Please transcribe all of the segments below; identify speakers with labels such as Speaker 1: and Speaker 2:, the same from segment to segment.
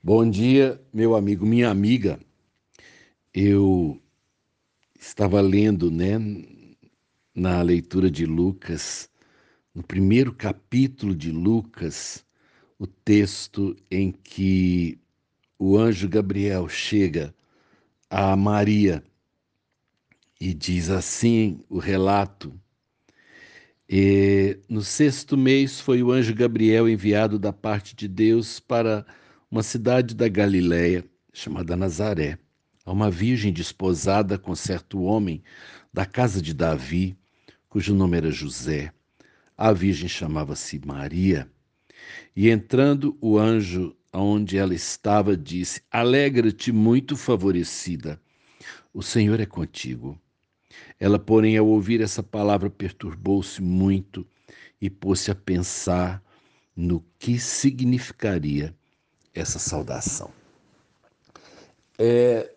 Speaker 1: Bom dia, meu amigo, minha amiga. Eu estava lendo, né, na leitura de Lucas, no primeiro capítulo de Lucas, o texto em que o anjo Gabriel chega a Maria e diz assim o relato. E, no sexto mês foi o anjo Gabriel enviado da parte de Deus para uma cidade da Galiléia chamada Nazaré, a uma virgem desposada com certo homem da casa de Davi, cujo nome era José. A virgem chamava-se Maria. E entrando o anjo aonde ela estava, disse: Alegra-te, muito favorecida, o Senhor é contigo. Ela, porém, ao ouvir essa palavra, perturbou-se muito e pôs-se a pensar no que significaria essa saudação. É,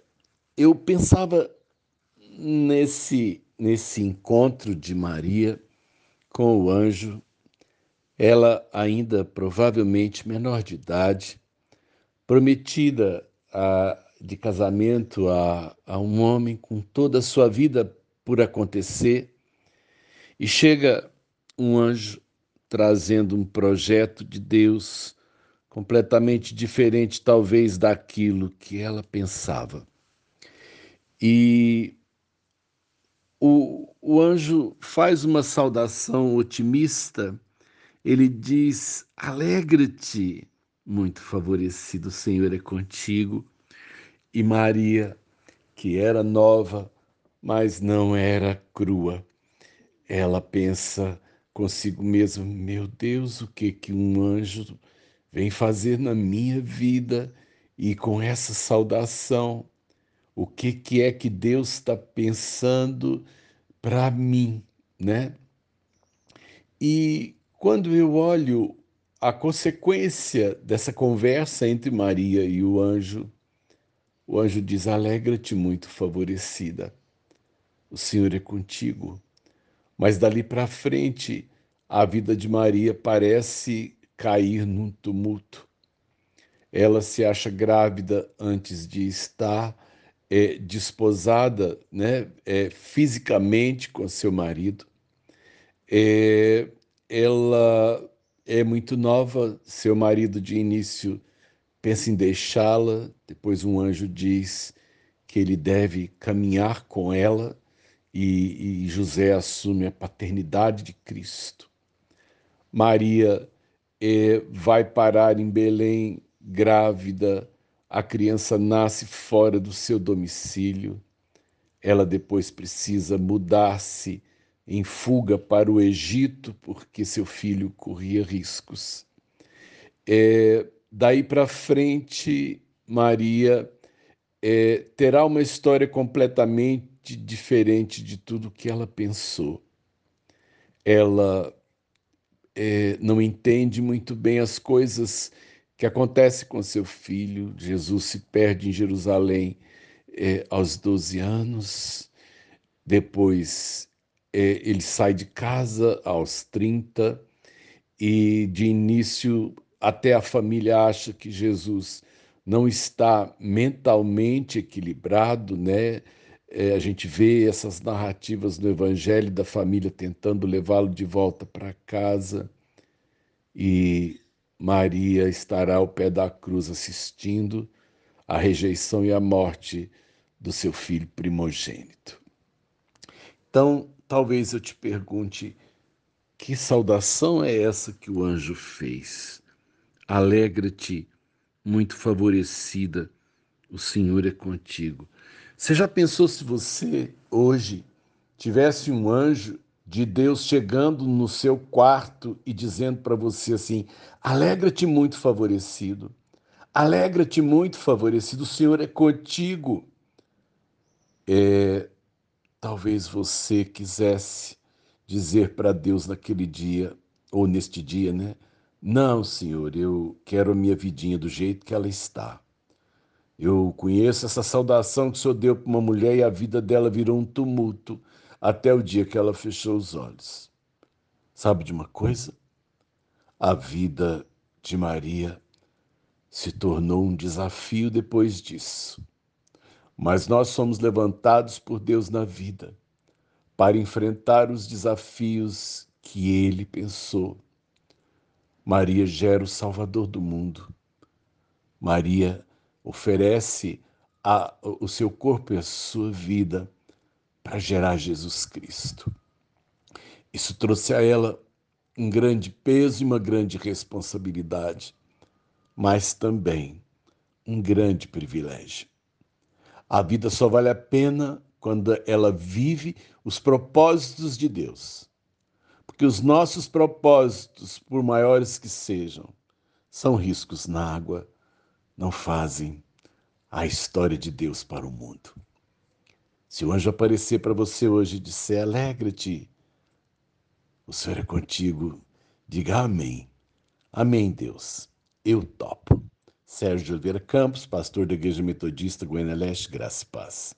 Speaker 1: eu pensava nesse, nesse encontro de Maria com o anjo, ela ainda provavelmente menor de idade, prometida a, de casamento a, a um homem com toda a sua vida por acontecer, e chega um anjo trazendo um projeto de Deus completamente diferente, talvez, daquilo que ela pensava. E o, o anjo faz uma saudação otimista, ele diz: Alegra-te, muito favorecido, o Senhor é contigo. E Maria, que era nova, mas não era crua, ela pensa consigo mesma: meu Deus, o que que um anjo vem fazer na minha vida e com essa saudação, o que, que é que Deus está pensando para mim, né? E quando eu olho a consequência dessa conversa entre Maria e o anjo, o anjo diz: Alegra-te, muito favorecida, o Senhor é contigo. Mas dali para frente, a vida de Maria parece cair num tumulto. Ela se acha grávida antes de estar é, desposada né, é, fisicamente com seu marido. É, ela é muito nova, seu marido de início pensa em deixá-la, depois um anjo diz que ele deve caminhar com ela e, e José assume a paternidade de Cristo. Maria é, vai parar em Belém grávida, a criança nasce fora do seu domicílio, ela depois precisa mudar-se em fuga para o Egito porque seu filho corria riscos. É, daí para frente, Maria é, terá uma história completamente diferente de tudo que ela pensou. Ela é, não entende muito bem as coisas que acontecem com seu filho. Jesus se perde em Jerusalém é, aos 12 anos, depois é, ele sai de casa aos 30 e de início até a família acha que Jesus não está mentalmente equilibrado, né? É, a gente vê essas narrativas no Evangelho da família tentando levá-lo de volta para casa e Maria estará ao pé da cruz assistindo a rejeição e a morte do seu filho primogênito. Então, talvez eu te pergunte: que saudação é essa que o anjo fez? Alegra-te, muito favorecida, o Senhor é contigo. Você já pensou se você hoje tivesse um anjo de Deus chegando no seu quarto e dizendo para você assim: alegra-te muito favorecido, alegra-te muito favorecido, o Senhor é contigo. É, talvez você quisesse dizer para Deus naquele dia, ou neste dia, né? Não, Senhor, eu quero a minha vidinha do jeito que ela está. Eu conheço essa saudação que o Senhor deu para uma mulher e a vida dela virou um tumulto até o dia que ela fechou os olhos. Sabe de uma coisa? A vida de Maria se tornou um desafio depois disso. Mas nós somos levantados por Deus na vida para enfrentar os desafios que ele pensou. Maria gera o Salvador do mundo. Maria oferece a, o seu corpo e a sua vida para gerar Jesus Cristo. Isso trouxe a ela um grande peso e uma grande responsabilidade, mas também um grande privilégio. A vida só vale a pena quando ela vive os propósitos de Deus. Porque os nossos propósitos, por maiores que sejam, são riscos na água, não fazem a história de Deus para o mundo. Se o anjo aparecer para você hoje e disser alegre-te, o Senhor é contigo, diga amém. Amém, Deus. Eu topo. Sérgio Oliveira Campos, pastor da Igreja Metodista Goiânia Leste, Graça e Paz.